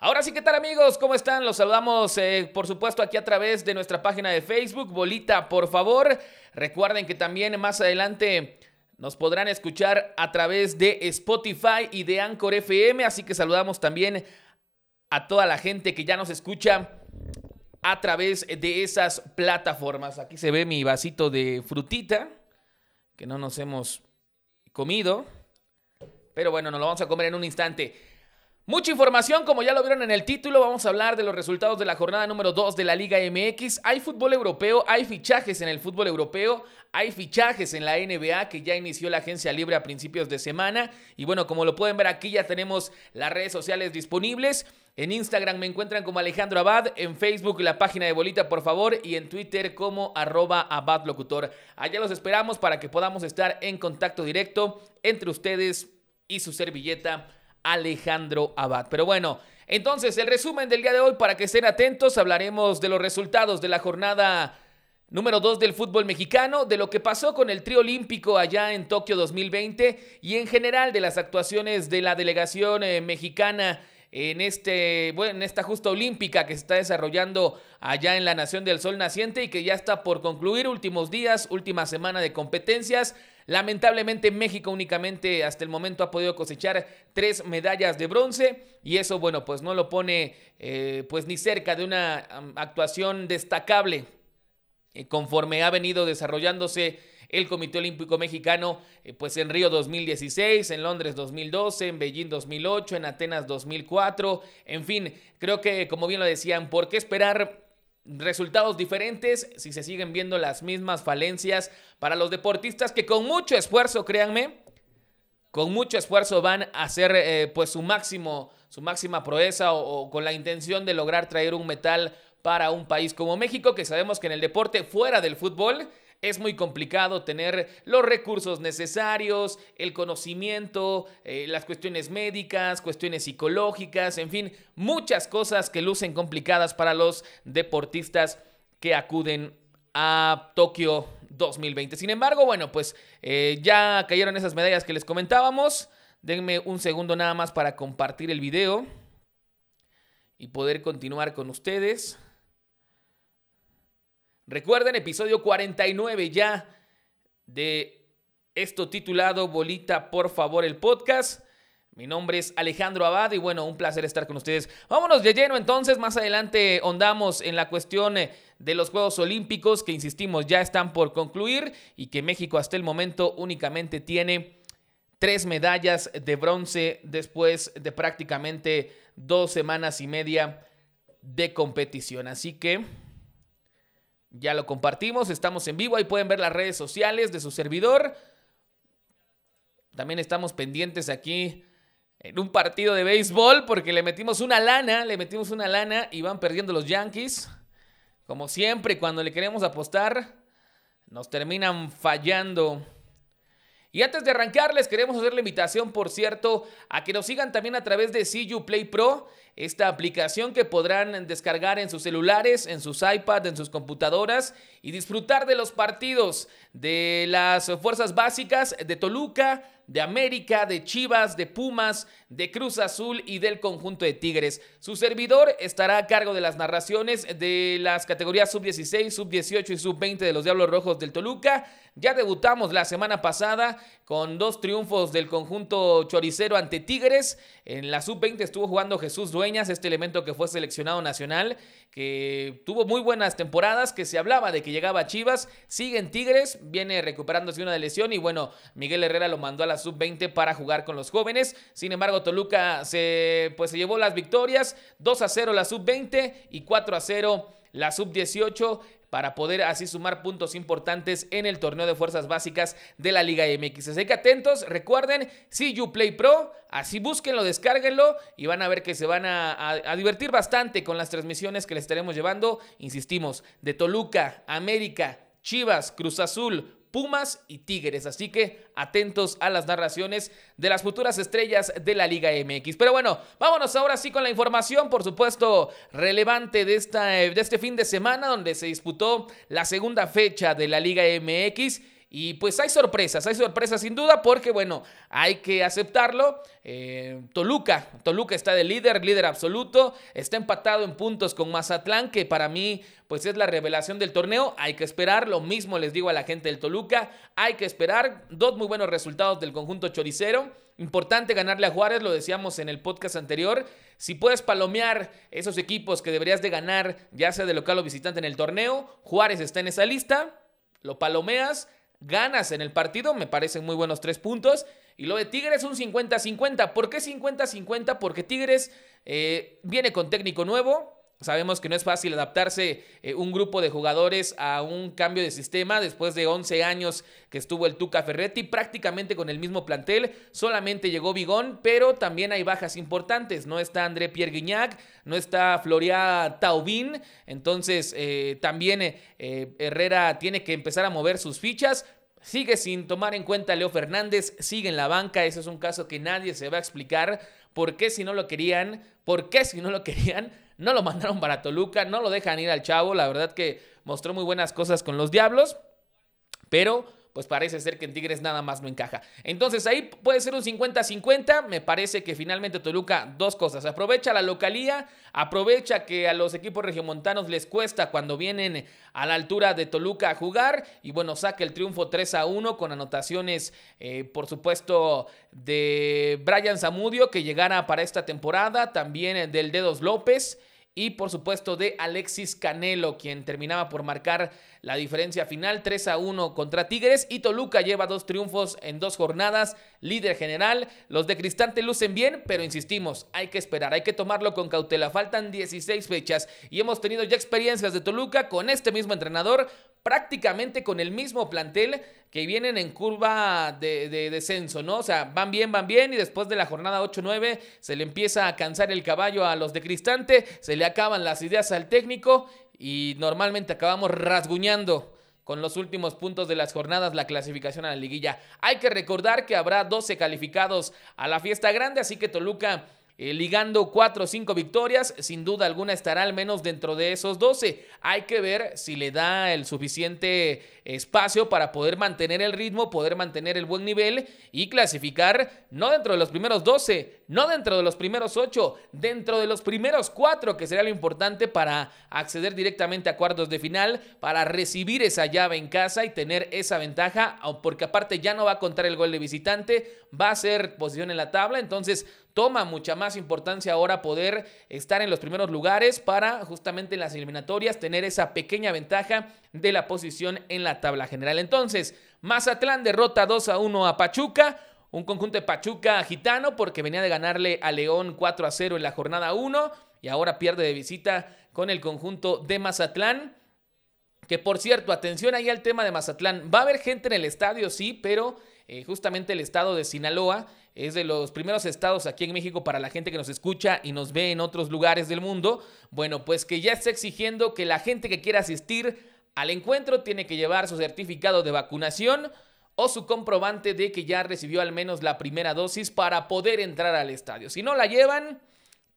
Ahora sí, ¿qué tal amigos? ¿Cómo están? Los saludamos, eh, por supuesto, aquí a través de nuestra página de Facebook, Bolita, por favor. Recuerden que también más adelante nos podrán escuchar a través de Spotify y de Anchor FM, así que saludamos también a toda la gente que ya nos escucha a través de esas plataformas. Aquí se ve mi vasito de frutita que no nos hemos comido, pero bueno, nos lo vamos a comer en un instante. Mucha información, como ya lo vieron en el título, vamos a hablar de los resultados de la jornada número 2 de la Liga MX. Hay fútbol europeo, hay fichajes en el fútbol europeo, hay fichajes en la NBA que ya inició la agencia libre a principios de semana. Y bueno, como lo pueden ver aquí ya tenemos las redes sociales disponibles. En Instagram me encuentran como Alejandro Abad, en Facebook la página de Bolita por favor y en Twitter como arroba abadlocutor. Allá los esperamos para que podamos estar en contacto directo entre ustedes y su servilleta Alejandro Abad. Pero bueno, entonces el resumen del día de hoy para que estén atentos, hablaremos de los resultados de la jornada número 2 del fútbol mexicano, de lo que pasó con el trío olímpico allá en Tokio 2020 y en general de las actuaciones de la delegación eh, mexicana en, este, bueno, en esta justa olímpica que se está desarrollando allá en la Nación del Sol Naciente y que ya está por concluir últimos días, última semana de competencias. Lamentablemente México únicamente hasta el momento ha podido cosechar tres medallas de bronce y eso bueno pues no lo pone eh, pues ni cerca de una actuación destacable eh, conforme ha venido desarrollándose el Comité Olímpico Mexicano, eh, pues en Río 2016, en Londres 2012, en Beijing 2008, en Atenas 2004, en fin, creo que como bien lo decían, ¿por qué esperar resultados diferentes si se siguen viendo las mismas falencias para los deportistas que con mucho esfuerzo, créanme, con mucho esfuerzo van a hacer eh, pues su máximo, su máxima proeza o, con la intención de lograr traer un metal para un país como México, que sabemos que en el deporte fuera del fútbol es muy complicado tener los recursos necesarios, el conocimiento, eh, las cuestiones médicas, cuestiones psicológicas, en fin, muchas cosas que lucen complicadas para los deportistas que acuden a Tokio 2020. Sin embargo, bueno, pues eh, ya cayeron esas medallas que les comentábamos. Denme un segundo nada más para compartir el video y poder continuar con ustedes. Recuerden, episodio 49 ya de esto titulado Bolita, por favor, el podcast. Mi nombre es Alejandro Abad y bueno, un placer estar con ustedes. Vámonos de lleno entonces, más adelante ondamos en la cuestión eh, de los Juegos Olímpicos que, insistimos, ya están por concluir y que México hasta el momento únicamente tiene tres medallas de bronce después de prácticamente dos semanas y media de competición. Así que ya lo compartimos, estamos en vivo, ahí pueden ver las redes sociales de su servidor. También estamos pendientes aquí en un partido de béisbol porque le metimos una lana, le metimos una lana y van perdiendo los Yankees. Como siempre, cuando le queremos apostar, nos terminan fallando. Y antes de arrancar, les queremos hacer la invitación, por cierto, a que nos sigan también a través de CU Play Pro, esta aplicación que podrán descargar en sus celulares, en sus iPads, en sus computadoras y disfrutar de los partidos de las fuerzas básicas de Toluca, de América, de Chivas, de Pumas, de Cruz Azul y del conjunto de Tigres. Su servidor estará a cargo de las narraciones de las categorías sub-16, sub-18 y sub-20 de los Diablos Rojos del Toluca. Ya debutamos la semana pasada con dos triunfos del conjunto choricero ante Tigres. En la sub-20 estuvo jugando Jesús Dueñas, este elemento que fue seleccionado nacional, que tuvo muy buenas temporadas, que se hablaba de que llegaba a Chivas. Sigue en Tigres, viene recuperándose una lesión y bueno, Miguel Herrera lo mandó a la sub-20 para jugar con los jóvenes. Sin embargo, Toluca se, pues, se llevó las victorias, 2 a 0 la sub-20 y 4 a 0 la sub-18 para poder así sumar puntos importantes en el torneo de fuerzas básicas de la Liga MX. Así que atentos, recuerden, si you play pro, así búsquenlo, descárguenlo y van a ver que se van a, a divertir bastante con las transmisiones que les estaremos llevando, insistimos, de Toluca, América, Chivas, Cruz Azul, Pumas y Tigres. Así que atentos a las narraciones de las futuras estrellas de la Liga MX. Pero bueno, vámonos ahora sí con la información, por supuesto, relevante de, esta, de este fin de semana donde se disputó la segunda fecha de la Liga MX. Y pues hay sorpresas, hay sorpresas sin duda porque bueno, hay que aceptarlo. Eh, Toluca, Toluca está de líder, líder absoluto, está empatado en puntos con Mazatlán, que para mí pues es la revelación del torneo. Hay que esperar, lo mismo les digo a la gente del Toluca, hay que esperar dos muy buenos resultados del conjunto choricero. Importante ganarle a Juárez, lo decíamos en el podcast anterior. Si puedes palomear esos equipos que deberías de ganar, ya sea de local o visitante en el torneo, Juárez está en esa lista, lo palomeas ganas en el partido, me parecen muy buenos tres puntos. Y lo de Tigres un 50-50. ¿Por qué 50-50? Porque Tigres eh, viene con técnico nuevo, Sabemos que no es fácil adaptarse eh, un grupo de jugadores a un cambio de sistema después de 11 años que estuvo el Tuca Ferretti prácticamente con el mismo plantel. Solamente llegó Bigón, pero también hay bajas importantes. No está André Pierre Guignac, no está Floria Taubín. Entonces eh, también eh, Herrera tiene que empezar a mover sus fichas. Sigue sin tomar en cuenta Leo Fernández, sigue en la banca. Ese es un caso que nadie se va a explicar. ¿Por qué si no lo querían? ¿Por qué si no lo querían? No lo mandaron para Toluca, no lo dejan ir al chavo. La verdad que mostró muy buenas cosas con los Diablos, pero pues parece ser que en Tigres nada más no encaja. Entonces ahí puede ser un 50-50. Me parece que finalmente Toluca, dos cosas. Aprovecha la localía, aprovecha que a los equipos regiomontanos les cuesta cuando vienen a la altura de Toluca a jugar. Y bueno, saca el triunfo 3 a 1 con anotaciones, eh, por supuesto, de Brian Zamudio que llegara para esta temporada. También del Dedos López y por supuesto de Alexis Canelo, quien terminaba por marcar la diferencia final 3 a 1 contra Tigres y Toluca lleva dos triunfos en dos jornadas, líder general. Los de Cristante lucen bien, pero insistimos, hay que esperar, hay que tomarlo con cautela. Faltan 16 fechas y hemos tenido ya experiencias de Toluca con este mismo entrenador, prácticamente con el mismo plantel que vienen en curva de, descenso, ¿no? O sea, van bien, van bien y después de la jornada 8-9 se le empieza a cansar el caballo a los de Cristante, se le acaban las ideas al técnico y normalmente acabamos rasguñando con los últimos puntos de las jornadas la clasificación a la liguilla. Hay que recordar que habrá 12 calificados a la fiesta grande, así que Toluca eh, ligando 4 o 5 victorias, sin duda alguna estará al menos dentro de esos 12. Hay que ver si le da el suficiente espacio para poder mantener el ritmo, poder mantener el buen nivel y clasificar no dentro de los primeros 12, no dentro de los primeros 8, dentro de los primeros 4, que sería lo importante para acceder directamente a cuartos de final, para recibir esa llave en casa y tener esa ventaja, porque aparte ya no va a contar el gol de visitante, va a ser posición en la tabla, entonces toma mucha más importancia ahora poder estar en los primeros lugares para justamente en las eliminatorias tener esa pequeña ventaja de la posición en la tabla general. Entonces, Mazatlán derrota 2 a 1 a Pachuca. Un conjunto de Pachuca gitano porque venía de ganarle a León 4 a 0 en la jornada 1 y ahora pierde de visita con el conjunto de Mazatlán. Que por cierto, atención ahí al tema de Mazatlán. Va a haber gente en el estadio, sí, pero eh, justamente el estado de Sinaloa es de los primeros estados aquí en México para la gente que nos escucha y nos ve en otros lugares del mundo. Bueno, pues que ya está exigiendo que la gente que quiera asistir al encuentro tiene que llevar su certificado de vacunación o su comprobante de que ya recibió al menos la primera dosis para poder entrar al estadio. Si no la llevan,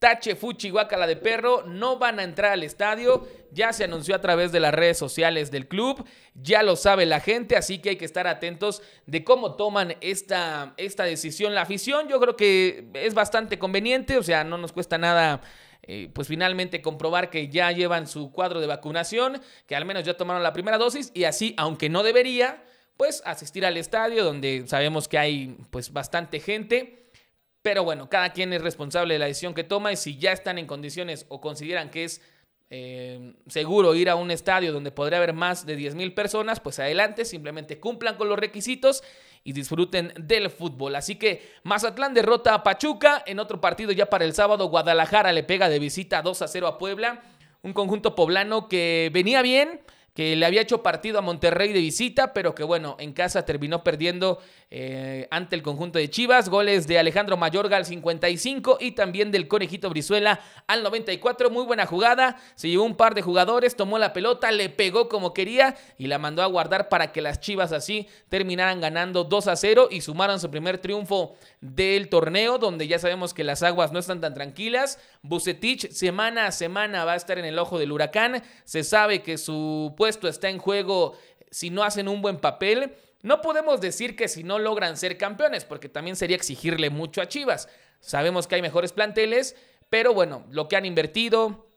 Tache, Fuchi, Guacala de Perro no van a entrar al estadio. Ya se anunció a través de las redes sociales del club. Ya lo sabe la gente, así que hay que estar atentos de cómo toman esta, esta decisión la afición. Yo creo que es bastante conveniente, o sea, no nos cuesta nada. Eh, pues finalmente comprobar que ya llevan su cuadro de vacunación, que al menos ya tomaron la primera dosis y así, aunque no debería, pues asistir al estadio donde sabemos que hay pues bastante gente pero bueno, cada quien es responsable de la decisión que toma y si ya están en condiciones o consideran que es eh, seguro ir a un estadio donde podría haber más de 10 mil personas, pues adelante, simplemente cumplan con los requisitos y disfruten del fútbol. Así que Mazatlán derrota a Pachuca, en otro partido ya para el sábado Guadalajara le pega de visita 2 a 0 a Puebla, un conjunto poblano que venía bien, que le había hecho partido a Monterrey de visita, pero que bueno, en casa terminó perdiendo eh, ante el conjunto de Chivas. Goles de Alejandro Mayorga al 55 y también del Conejito Brizuela al 94. Muy buena jugada. Se llevó un par de jugadores, tomó la pelota, le pegó como quería y la mandó a guardar para que las Chivas así terminaran ganando 2 a 0 y sumaron su primer triunfo del torneo, donde ya sabemos que las aguas no están tan tranquilas. Bucetich semana a semana va a estar en el ojo del huracán. Se sabe que su puesto está en juego si no hacen un buen papel. No podemos decir que si no logran ser campeones, porque también sería exigirle mucho a Chivas. Sabemos que hay mejores planteles, pero bueno, lo que han invertido,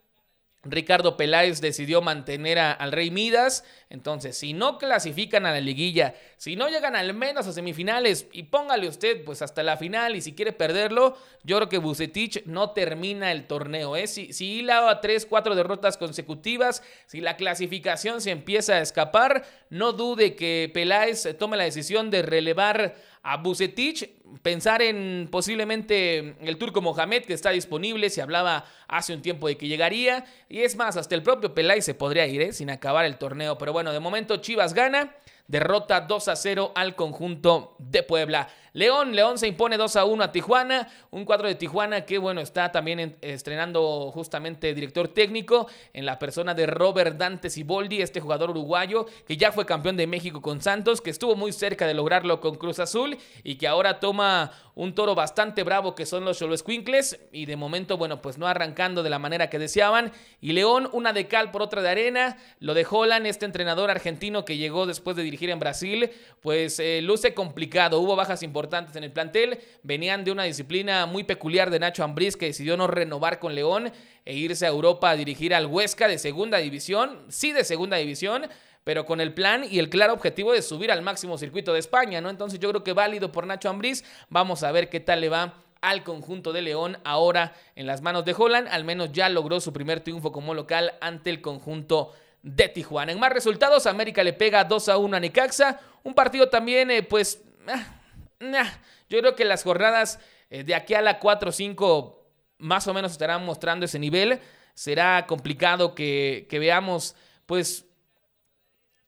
Ricardo Peláez decidió mantener al Rey Midas. Entonces, si no clasifican a la liguilla, si no llegan al menos a semifinales, y póngale usted pues hasta la final, y si quiere perderlo, yo creo que Bucetich no termina el torneo. ¿eh? Si, si hila a 3, 4 derrotas consecutivas, si la clasificación se empieza a escapar, no dude que Peláez tome la decisión de relevar a Bucetich, pensar en posiblemente el turco Mohamed que está disponible, se hablaba hace un tiempo de que llegaría, y es más, hasta el propio Peláez se podría ir ¿eh? sin acabar el torneo, pero bueno, de momento Chivas gana, derrota 2 a 0 al conjunto de Puebla. León, León se impone 2 a 1 a Tijuana, un cuadro de Tijuana que bueno, está también estrenando justamente director técnico en la persona de Robert Dante Siboldi, este jugador uruguayo que ya fue campeón de México con Santos, que estuvo muy cerca de lograrlo con Cruz Azul y que ahora toma un toro bastante bravo que son los Quincles y de momento bueno, pues no arrancando de la manera que deseaban. Y León una de cal por otra de arena, lo de Holland, este entrenador argentino que llegó después de dirigir en Brasil, pues eh, luce complicado, hubo bajas importantes en el plantel. Venían de una disciplina muy peculiar de Nacho Ambriz que decidió no renovar con León e irse a Europa a dirigir al Huesca de segunda división, sí de segunda división, pero con el plan y el claro objetivo de subir al máximo circuito de España, ¿no? Entonces yo creo que válido por Nacho Ambriz. Vamos a ver qué tal le va al conjunto de León ahora en las manos de Holland. Al menos ya logró su primer triunfo como local ante el conjunto de Tijuana. En más resultados, América le pega 2 a 1 a Necaxa. Un partido también, eh, pues, ah, yo creo que las jornadas eh, de aquí a la 4 o 5 más o menos estarán mostrando ese nivel. Será complicado que, veamos, pues,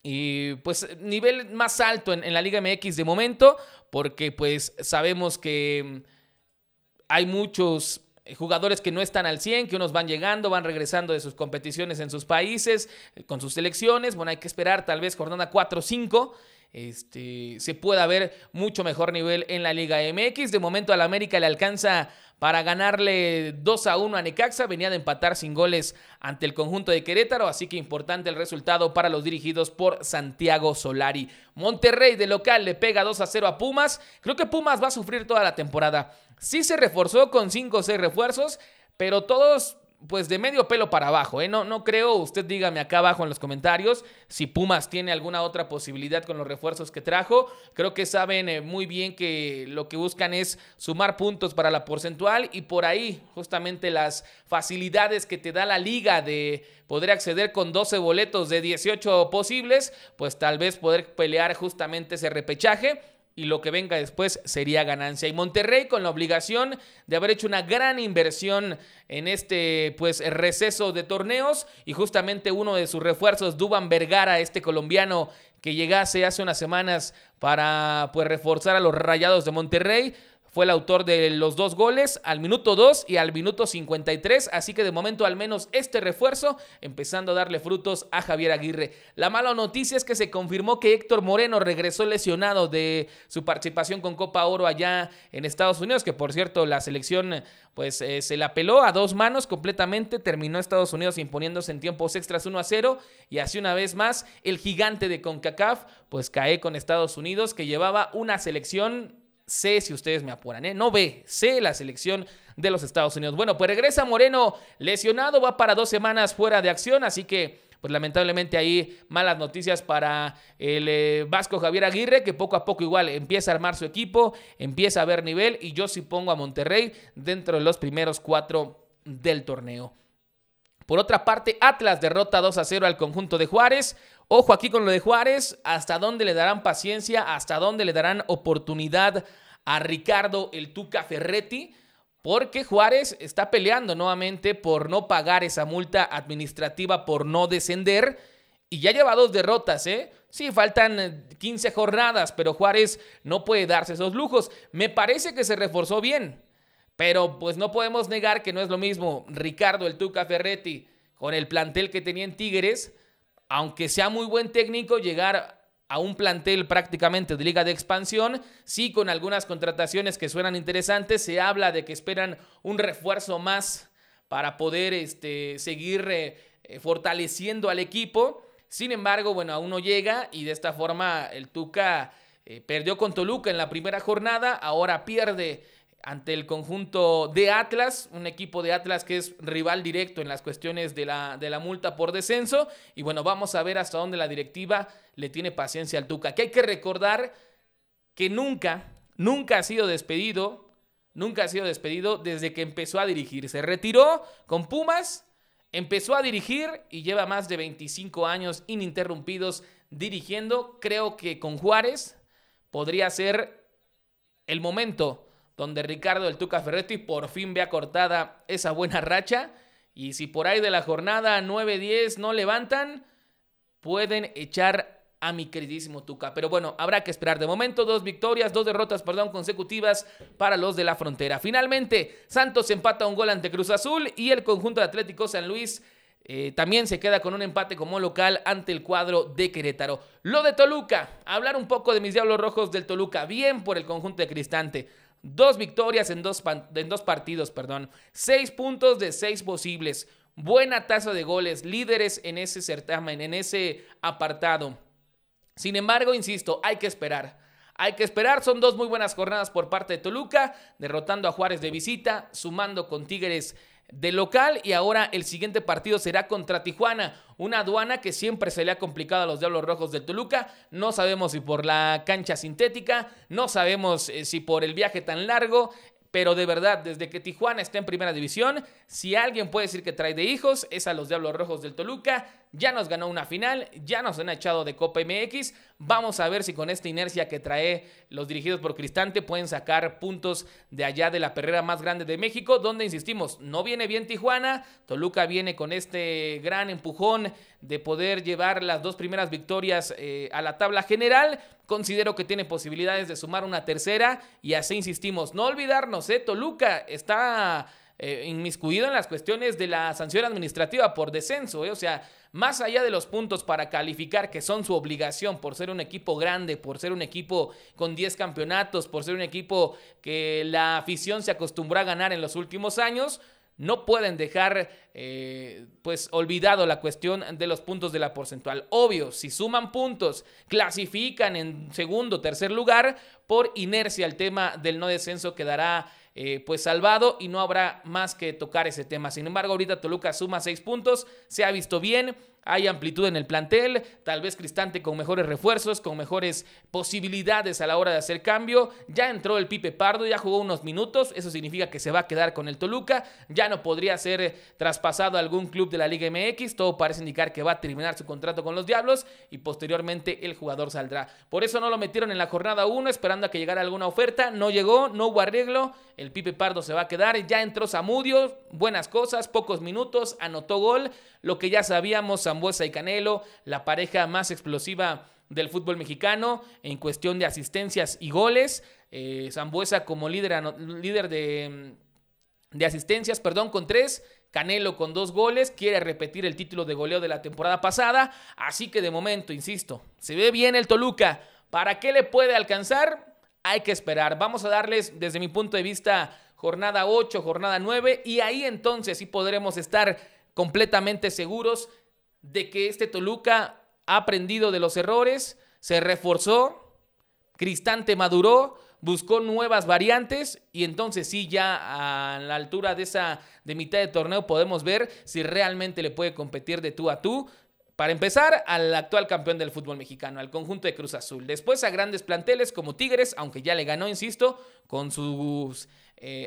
y pues nivel más alto en, la Liga MX de momento, porque pues sabemos que hay muchos jugadores que no están al 100, que unos van llegando, van regresando de sus competiciones en sus países, con sus selecciones. Bueno, hay que esperar tal vez jornada 4 o 5 este, se pueda ver mucho mejor nivel en la Liga MX. De momento al América le alcanza para ganarle 2 a 1 a Necaxa. Venía de empatar sin goles ante el conjunto de Querétaro, así que importante el resultado para los dirigidos por Santiago Solari. Monterrey de local le pega 2 a 0 a Pumas. Creo que Pumas va a sufrir toda la temporada. Sí se reforzó con 5 o 6 refuerzos, pero todos pues de medio pelo para abajo. ¿eh? No, no creo, usted dígame acá abajo en los comentarios si Pumas tiene alguna otra posibilidad con los refuerzos que trajo. Creo que saben eh, muy bien que lo que buscan es sumar puntos para la porcentual y por ahí justamente las facilidades que te da la liga de poder acceder con 12 boletos de 18 posibles, pues tal vez poder pelear justamente ese repechaje y lo que venga después sería ganancia. Y Monterrey con la obligación de haber hecho una gran inversión en este pues receso de torneos y justamente uno de sus refuerzos, Duban Vergara, este colombiano que llegase hace unas semanas para pues reforzar a los Rayados de Monterrey, fue el autor de los dos goles al minuto 2 y al minuto 53, así que de momento al menos este refuerzo empezando a darle frutos a Javier Aguirre. La mala noticia es que se confirmó que Héctor Moreno regresó lesionado de su participación con Copa Oro allá en Estados Unidos, que por cierto la selección pues eh, se la peló a dos manos completamente, terminó Estados Unidos imponiéndose en tiempos extras 1 a 0 y así una vez más el gigante de CONCACAF pues cae con Estados Unidos que llevaba una selección C si ustedes me apuran, ¿eh? No B, C la selección de los Estados Unidos. Bueno, pues regresa Moreno lesionado, va para dos semanas fuera de acción, así que pues lamentablemente ahí malas noticias para el eh, Vasco Javier Aguirre, que poco a poco igual empieza a armar su equipo, empieza a ver nivel y yo sí pongo a Monterrey dentro de los primeros cuatro del torneo. Por otra parte, Atlas derrota 2 a 0 al conjunto de Juárez. Ojo aquí con lo de Juárez, hasta dónde le darán paciencia, hasta dónde le darán oportunidad a Ricardo el Tuca Ferretti, porque Juárez está peleando nuevamente por no pagar esa multa administrativa por no descender y ya lleva dos derrotas, ¿eh? Sí, faltan 15 jornadas, pero Juárez no puede darse esos lujos. Me parece que se reforzó bien, pero pues no podemos negar que no es lo mismo Ricardo el Tuca Ferretti con el plantel que tenía en Tigres aunque sea muy buen técnico, llegar a un plantel prácticamente de liga de expansión, sí con algunas contrataciones que suenan interesantes, se habla de que esperan un refuerzo más para poder este, seguir eh, eh, fortaleciendo al equipo. Sin embargo, bueno, aún no llega y de esta forma el Tuca eh, perdió con Toluca en la primera jornada, ahora pierde ante el conjunto de Atlas, un equipo de Atlas que es rival directo en las cuestiones de la, de la multa por descenso. Y bueno, vamos a ver hasta dónde la directiva le tiene paciencia al Tuca. Que hay que recordar que nunca, nunca ha sido despedido, nunca ha sido despedido desde que empezó a dirigir. Se retiró con Pumas, empezó a dirigir y lleva más de 25 años ininterrumpidos dirigiendo. Creo que con Juárez podría ser el momento donde Ricardo el Tuca Ferretti por fin vea cortada esa buena racha. Y si por ahí de la jornada 9-10 no levantan, pueden echar a mi queridísimo Tuca. Pero bueno, habrá que esperar. De momento, dos victorias, dos derrotas, perdón, consecutivas para los de la frontera. Finalmente, Santos empata un gol ante Cruz Azul y el conjunto de Atlético San Luis eh, también se queda con un empate como local ante el cuadro de Querétaro. Lo de Toluca, hablar un poco de mis Diablos Rojos del Toluca. Bien por el conjunto de Cristante. Dos victorias en dos, en dos partidos, perdón. Seis puntos de seis posibles. Buena tasa de goles, líderes en ese certamen, en ese apartado. Sin embargo, insisto, hay que esperar. Hay que esperar, son dos muy buenas jornadas por parte de Toluca, derrotando a Juárez de visita, sumando con Tigres de local y ahora el siguiente partido será contra Tijuana, una aduana que siempre se le ha complicado a los Diablos Rojos del Toluca. No sabemos si por la cancha sintética, no sabemos eh, si por el viaje tan largo. Pero de verdad, desde que Tijuana está en primera división, si alguien puede decir que trae de hijos, es a los Diablos Rojos del Toluca. Ya nos ganó una final, ya nos han echado de Copa MX. Vamos a ver si con esta inercia que trae los dirigidos por Cristante pueden sacar puntos de allá de la perrera más grande de México, donde insistimos, no viene bien Tijuana. Toluca viene con este gran empujón de poder llevar las dos primeras victorias eh, a la tabla general. Considero que tiene posibilidades de sumar una tercera y así insistimos. No olvidarnos, ¿eh? Toluca está eh, inmiscuido en las cuestiones de la sanción administrativa por descenso. ¿eh? O sea, más allá de los puntos para calificar que son su obligación por ser un equipo grande, por ser un equipo con 10 campeonatos, por ser un equipo que la afición se acostumbró a ganar en los últimos años, no pueden dejar eh, pues olvidado la cuestión de los puntos de la porcentual. Obvio, si suman puntos, clasifican en segundo, tercer lugar, por inercia el tema del no descenso quedará eh, pues salvado y no habrá más que tocar ese tema. Sin embargo, ahorita Toluca suma seis puntos, se ha visto bien hay amplitud en el plantel, tal vez Cristante con mejores refuerzos, con mejores posibilidades a la hora de hacer cambio. Ya entró el Pipe Pardo, ya jugó unos minutos, eso significa que se va a quedar con el Toluca, ya no podría ser traspasado a algún club de la Liga MX, todo parece indicar que va a terminar su contrato con los Diablos y posteriormente el jugador saldrá. Por eso no lo metieron en la jornada 1 esperando a que llegara alguna oferta, no llegó, no hubo arreglo, el Pipe Pardo se va a quedar, ya entró Zamudio, buenas cosas, pocos minutos, anotó gol, lo que ya sabíamos, Zambuesa y Canelo, la pareja más explosiva del fútbol mexicano en cuestión de asistencias y goles. Eh, Zambuesa como líder, líder de, de asistencias, perdón, con tres. Canelo con dos goles, quiere repetir el título de goleo de la temporada pasada. Así que de momento, insisto, se ve bien el Toluca. ¿Para qué le puede alcanzar? Hay que esperar. Vamos a darles, desde mi punto de vista, jornada 8, jornada 9. Y ahí entonces sí podremos estar completamente seguros de que este Toluca ha aprendido de los errores, se reforzó, Cristante maduró, buscó nuevas variantes y entonces sí ya a la altura de esa de mitad de torneo podemos ver si realmente le puede competir de tú a tú. Para empezar, al actual campeón del fútbol mexicano, al conjunto de Cruz Azul. Después a grandes planteles como Tigres, aunque ya le ganó, insisto, con sus eh,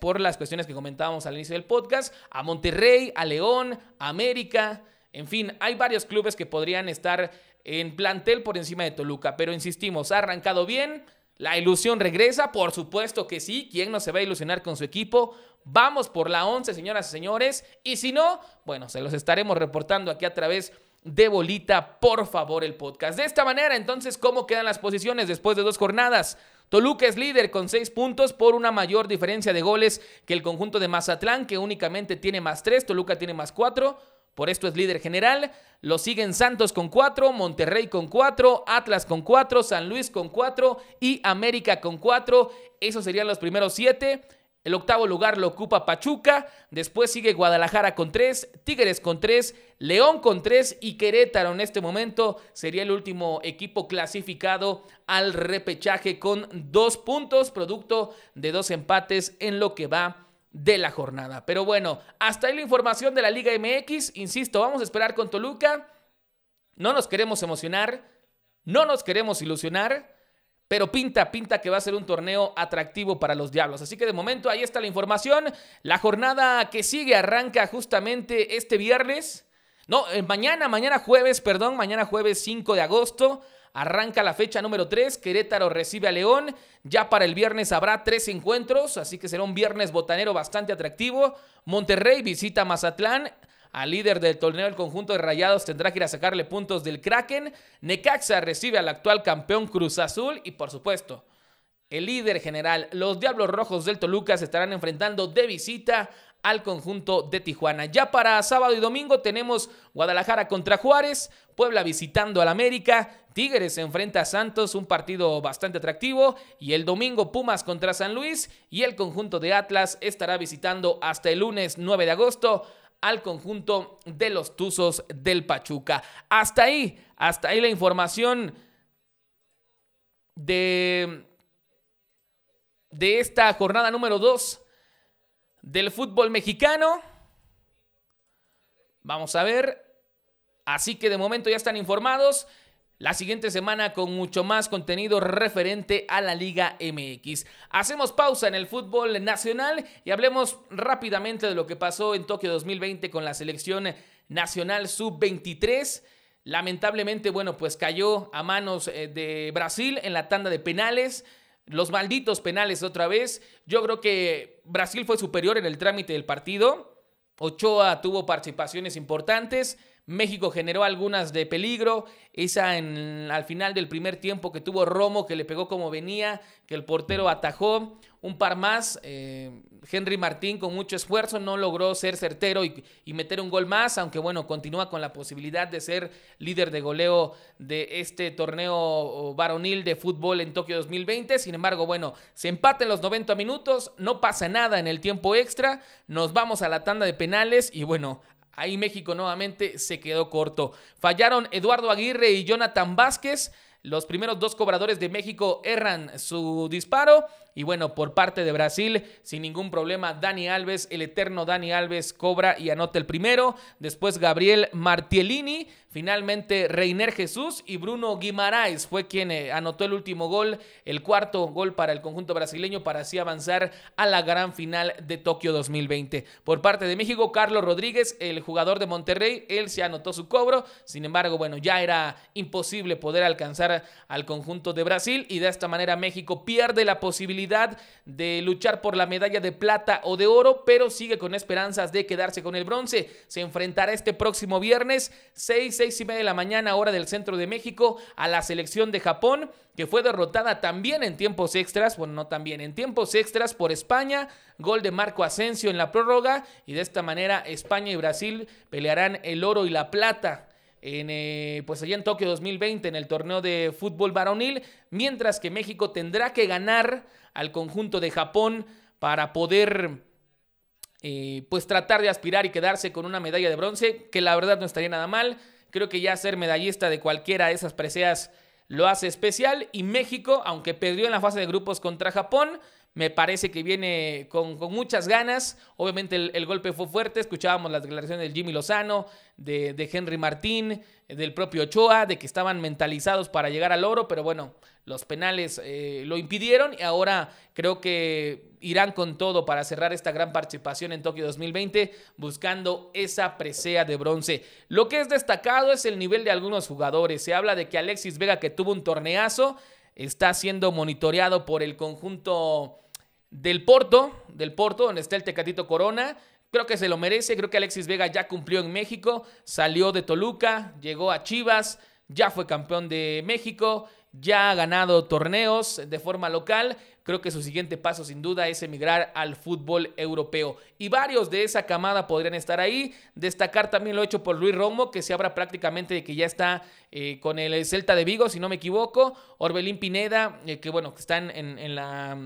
por las cuestiones que comentábamos al inicio del podcast, a Monterrey, a León, a América. En fin, hay varios clubes que podrían estar en plantel por encima de Toluca, pero insistimos, ha arrancado bien. La ilusión regresa, por supuesto que sí. ¿Quién no se va a ilusionar con su equipo? Vamos por la 11, señoras y señores. Y si no, bueno, se los estaremos reportando aquí a través de Bolita, por favor, el podcast. De esta manera, entonces, ¿cómo quedan las posiciones después de dos jornadas? Toluca es líder con seis puntos por una mayor diferencia de goles que el conjunto de Mazatlán, que únicamente tiene más tres. Toluca tiene más cuatro. Por esto es líder general. Lo siguen Santos con cuatro, Monterrey con cuatro, Atlas con cuatro, San Luis con cuatro y América con cuatro. Esos serían los primeros siete. El octavo lugar lo ocupa Pachuca, después sigue Guadalajara con tres, Tigres con tres, León con tres y Querétaro en este momento sería el último equipo clasificado al repechaje con dos puntos, producto de dos empates en lo que va de la jornada. Pero bueno, hasta ahí la información de la Liga MX. Insisto, vamos a esperar con Toluca. No nos queremos emocionar, no nos queremos ilusionar pero pinta, pinta que va a ser un torneo atractivo para los Diablos. Así que de momento ahí está la información. La jornada que sigue arranca justamente este viernes. No, eh, mañana, mañana jueves, perdón, mañana jueves 5 de agosto. Arranca la fecha número 3, Querétaro recibe a León. Ya para el viernes habrá tres encuentros, así que será un viernes botanero bastante atractivo. Monterrey visita Mazatlán. Al líder del torneo, el conjunto de Rayados tendrá que ir a sacarle puntos del Kraken. Necaxa recibe al actual campeón Cruz Azul y por supuesto, el líder general, los Diablos Rojos del Toluca se estarán enfrentando de visita al conjunto de Tijuana. Ya para sábado y domingo tenemos Guadalajara contra Juárez, Puebla visitando al América, Tigres enfrenta a Santos, un partido bastante atractivo, y el domingo Pumas contra San Luis y el conjunto de Atlas estará visitando hasta el lunes 9 de agosto al conjunto de los Tuzos del Pachuca. Hasta ahí, hasta ahí la información de, de esta jornada número 2 del fútbol mexicano. Vamos a ver. Así que de momento ya están informados. La siguiente semana con mucho más contenido referente a la Liga MX. Hacemos pausa en el fútbol nacional y hablemos rápidamente de lo que pasó en Tokio 2020 con la selección nacional sub-23. Lamentablemente, bueno, pues cayó a manos eh, de Brasil en la tanda de penales. Los malditos penales otra vez. Yo creo que Brasil fue superior en el trámite del partido. Ochoa tuvo participaciones importantes. México generó algunas de peligro. Esa en, al final del primer tiempo que tuvo Romo, que le pegó como venía, que el portero atajó. Un par más. Eh, Henry Martín con mucho esfuerzo no logró ser certero y, meter un gol más, aunque bueno, continúa con la posibilidad de ser líder de goleo de este torneo varonil de fútbol en Tokio 2020. Sin embargo, bueno, se empata en los 90 minutos, no pasa nada en el tiempo extra, nos vamos a la tanda de penales y bueno, Ahí México nuevamente se quedó corto. Fallaron Eduardo Aguirre y Jonathan Vázquez. Los primeros dos cobradores de México erran su disparo y bueno, por parte de Brasil, sin ningún problema, Dani Alves, el eterno Dani Alves, cobra y anota el primero. Después Gabriel Martielini, finalmente Reiner Jesús y Bruno Guimaraes fue quien eh, anotó el último gol, el cuarto gol para el conjunto brasileño para así avanzar a la gran final de Tokio 2020. Por parte de México, Carlos Rodríguez, el jugador de Monterrey, él se anotó su cobro. Sin embargo, bueno, ya era imposible poder alcanzar al conjunto de Brasil y de esta manera México pierde la posibilidad de luchar por la medalla de plata o de oro, pero sigue con esperanzas de quedarse con el bronce. Se enfrentará este próximo viernes, 6, 6 y media de la mañana, hora del centro de México, a la selección de Japón, que fue derrotada también en tiempos extras, bueno, no también, en tiempos extras por España, gol de Marco Asensio en la prórroga, y de esta manera España y Brasil pelearán el oro y la plata en, eh, pues allá en Tokio 2020 en el torneo de fútbol varonil, mientras que México tendrá que ganar al conjunto de Japón para poder eh, pues tratar de aspirar y quedarse con una medalla de bronce, que la verdad no estaría nada mal. Creo que ya ser medallista de cualquiera de esas preseas lo hace especial y México, aunque perdió en la fase de grupos contra Japón, me parece que viene con, muchas ganas. Obviamente el, golpe fue fuerte. Escuchábamos las declaraciones del Jimmy Lozano, de, Henry Martín, del propio Ochoa, de que estaban mentalizados para llegar al oro, pero bueno, los penales eh, lo impidieron y ahora creo que irán con todo para cerrar esta gran participación en Tokio 2020, buscando esa presea de bronce. Lo que es destacado es el nivel de algunos jugadores. Se habla de que Alexis Vega, que tuvo un torneazo, está siendo monitoreado por el conjunto del Porto, del Porto, donde está el Tecatito Corona. Creo que se lo merece, creo que Alexis Vega ya cumplió en México, salió de Toluca, llegó a Chivas, ya fue campeón de México, ya ha ganado torneos de forma local. Creo que su siguiente paso sin duda es emigrar al fútbol europeo. Y varios de esa camada podrían estar ahí. Destacar también lo hecho por Luis Romo, que se habla prácticamente de que ya está eh, con el Celta de Vigo, si no me equivoco. Orbelín Pineda, eh, que bueno, que están en la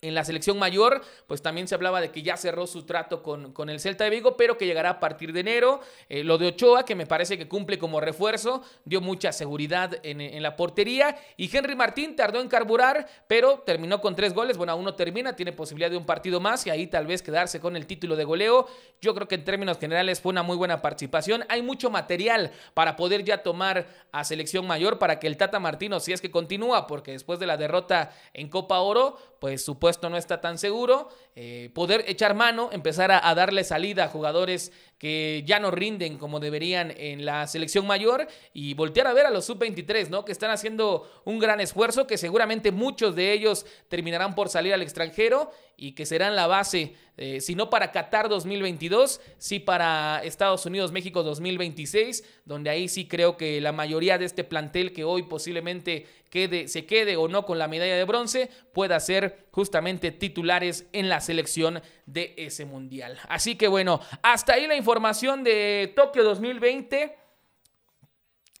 en la selección mayor, pues también se hablaba de que ya cerró su trato con, con el Celta de Vigo, pero que llegará a partir de enero. Eh, lo de Ochoa, que me parece que cumple como refuerzo, dio mucha seguridad en, en, la portería. Y Henry Martín tardó en carburar, pero terminó con tres goles. Bueno, aún no termina, tiene posibilidad de un partido más y ahí tal vez quedarse con el título de goleo. Yo creo que en términos generales fue una muy buena participación. Hay mucho material para poder ya tomar a selección mayor para que el Tata Martino, si es que continúa, porque después de la derrota en Copa Oro, pues su puesto no está tan seguro, eh, poder echar mano, empezar a, darle salida a jugadores que ya no rinden como deberían en la selección mayor y voltear a ver a los sub-23, ¿no? Que están haciendo un gran esfuerzo, que seguramente muchos de ellos terminarán por salir al extranjero y que serán la base, eh, si no para Qatar 2022, sí para Estados Unidos, México 2026, donde ahí sí creo que la mayoría de este plantel que hoy posiblemente quede, se quede o no con la medalla de bronce, pueda ser justamente titulares en la selección de ese mundial. Así que bueno, hasta ahí la información de Tokio 2020.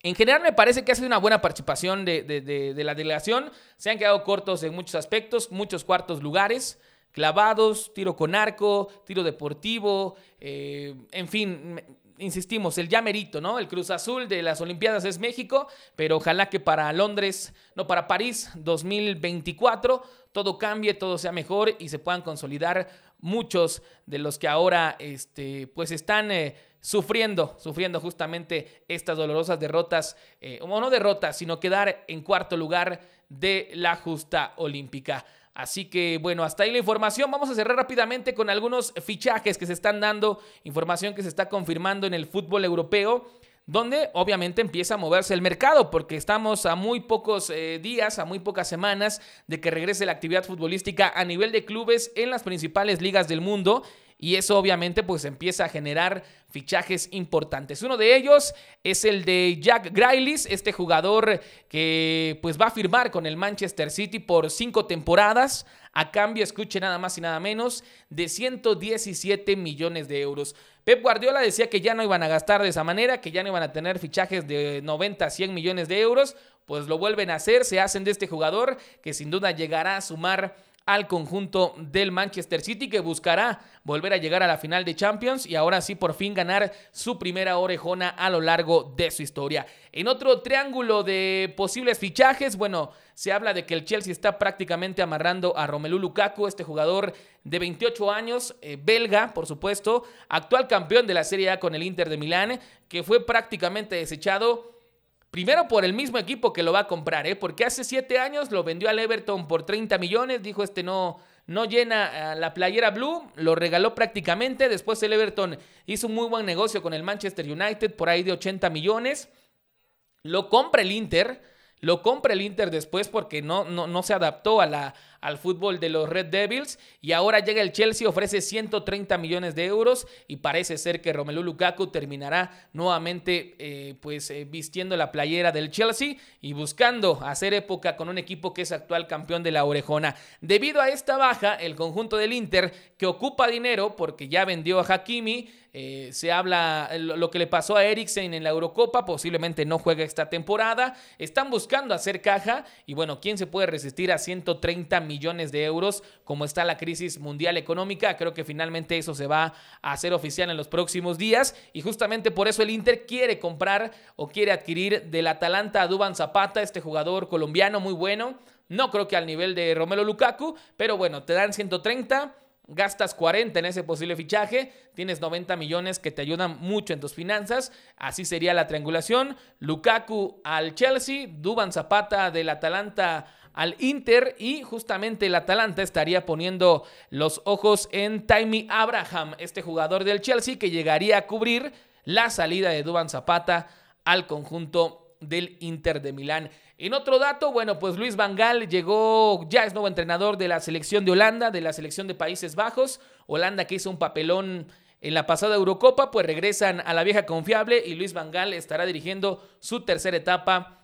En general me parece que ha sido una buena participación de, de, la delegación. Se han quedado cortos en muchos aspectos, muchos cuartos lugares clavados, tiro con arco, tiro deportivo, eh, en fin, insistimos, el llamerito, ¿no? El Cruz Azul de las Olimpiadas es México, pero ojalá que para Londres, no, para París 2024, todo cambie, todo sea mejor y se puedan consolidar muchos de los que ahora, este, pues están... Eh, sufriendo, sufriendo justamente estas dolorosas derrotas, eh, o no derrotas, sino quedar en cuarto lugar de la justa olímpica. Así que bueno, hasta ahí la información. Vamos a cerrar rápidamente con algunos fichajes que se están dando, información que se está confirmando en el fútbol europeo donde obviamente empieza a moverse el mercado, porque estamos a muy pocos eh, días, a muy pocas semanas de que regrese la actividad futbolística a nivel de clubes en las principales ligas del mundo y eso obviamente pues empieza a generar fichajes importantes. Uno de ellos es el de Jack Grealish, este jugador que pues va a firmar con el Manchester City por cinco temporadas a cambio, escuche nada más y nada menos, de 117 millones de euros. Pep Guardiola decía que ya no iban a gastar de esa manera, que ya no iban a tener fichajes de 90 a 100 millones de euros, pues lo vuelven a hacer, se hacen de este jugador que sin duda llegará a sumar al conjunto del Manchester City que buscará volver a llegar a la final de Champions y ahora sí por fin ganar su primera orejona a lo largo de su historia. En otro triángulo de posibles fichajes, bueno, se habla de que el Chelsea está prácticamente amarrando a Romelu Lukaku, este jugador de 28 años, eh, belga, por supuesto, actual campeón de la Serie A con el Inter de Milán, que fue prácticamente desechado Primero por el mismo equipo que lo va a comprar, ¿eh? porque hace siete años lo vendió al Everton por 30 millones, dijo este no, no llena la playera blue, lo regaló prácticamente, después el Everton hizo un muy buen negocio con el Manchester United por ahí de 80 millones, lo compra el Inter, lo compra el Inter después porque no, no, no se adaptó a la, al fútbol de los Red Devils y ahora llega el Chelsea, ofrece 130 millones de euros y parece ser que Romelu Lukaku terminará nuevamente eh, pues eh, vistiendo la playera del Chelsea y buscando hacer época con un equipo que es actual campeón de la Orejona. Debido a esta baja, el conjunto del Inter que ocupa dinero porque ya vendió a Hakimi, eh, se habla lo que le pasó a Eriksen en la Eurocopa, posiblemente no juega esta temporada. Están buscando hacer caja y bueno, ¿quién se puede resistir a 130 millones de euros como está la crisis mundial económica. Creo que finalmente eso se va a hacer oficial en los próximos días y justamente por eso el Inter quiere comprar o quiere adquirir del Atalanta a Duban Zapata, este jugador colombiano muy bueno. No creo que al nivel de Romelo Lukaku, pero bueno, te dan 130 gastas 40 en ese posible fichaje, tienes 90 millones que te ayudan mucho en tus finanzas, así sería la triangulación, Lukaku al Chelsea, Duban Zapata del Atalanta al Inter y justamente el Atalanta estaría poniendo los ojos en Timmy Abraham, este jugador del Chelsea que llegaría a cubrir la salida de Duban Zapata al conjunto del Inter de Milán. En otro dato, bueno, pues Luis Van Gaal llegó, ya es nuevo entrenador de la selección de Holanda, de la selección de Países Bajos. Holanda que hizo un papelón en la pasada Eurocopa, pues regresan a la vieja confiable y Luis Van Gaal estará dirigiendo su tercera etapa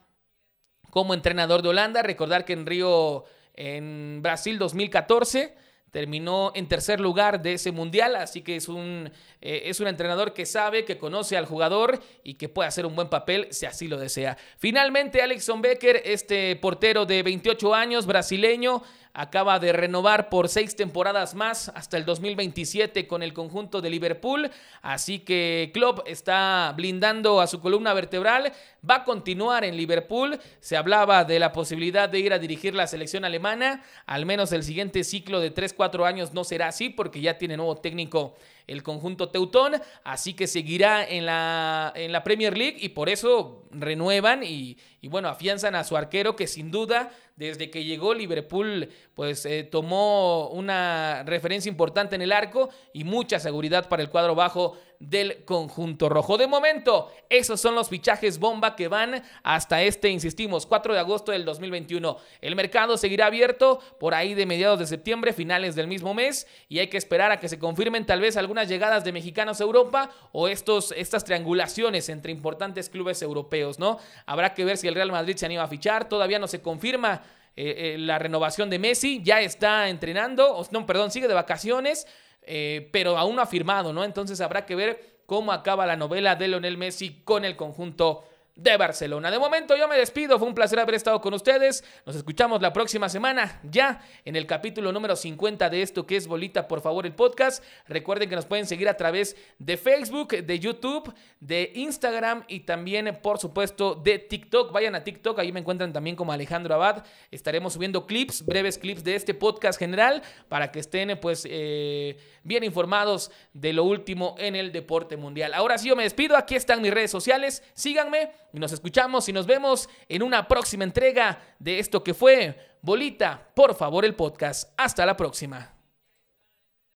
como entrenador de Holanda. Recordar que en Río, en Brasil 2014, terminó en tercer lugar de ese mundial, así que es un, eh, es un entrenador que sabe, que conoce al jugador y que puede hacer un buen papel si así lo desea. Finalmente, Alexson Becker, este portero de 28 años, brasileño, acaba de renovar por seis temporadas más hasta el 2027 con el conjunto de Liverpool. Así que Klopp está blindando a su columna vertebral. Va a continuar en Liverpool. Se hablaba de la posibilidad de ir a dirigir la selección alemana. Al menos el siguiente ciclo de 3-4 años no será así porque ya tiene nuevo técnico el conjunto teutón, así que seguirá en la, en la Premier League y por eso renuevan y, y bueno, afianzan a su arquero que sin duda desde que llegó Liverpool pues eh, tomó una referencia importante en el arco y mucha seguridad para el cuadro bajo del conjunto rojo. De momento, esos son los fichajes bomba que van hasta este, insistimos, 4 de agosto del 2021. El mercado seguirá abierto por ahí de mediados de septiembre, finales del mismo mes, y hay que esperar a que se confirmen tal vez algunas llegadas de mexicanos a Europa o estos, estas triangulaciones entre importantes clubes europeos, ¿no? Habrá que ver si el Real Madrid se anima a fichar, todavía no se confirma eh, eh, la renovación de Messi, ya está entrenando, no, perdón, sigue de vacaciones, eh, pero aún no ha firmado, ¿no? Entonces habrá que ver cómo acaba la novela de Lionel Messi con el conjunto de Barcelona. De momento yo me despido, fue un placer haber estado con ustedes. Nos escuchamos la próxima semana ya en el capítulo número 50 de esto que es Bolita, por favor, el podcast. Recuerden que nos pueden seguir a través de Facebook, de YouTube, de Instagram y también, por supuesto, de TikTok. Vayan a TikTok, ahí me encuentran también como Alejandro Abad. Estaremos subiendo clips, breves clips de este podcast general para que estén pues eh, bien informados de lo último en el deporte mundial. Ahora sí yo me despido, aquí están mis redes sociales, síganme y nos escuchamos y nos vemos en una próxima entrega de esto que fue Bolita, por favor, el podcast. Hasta la próxima.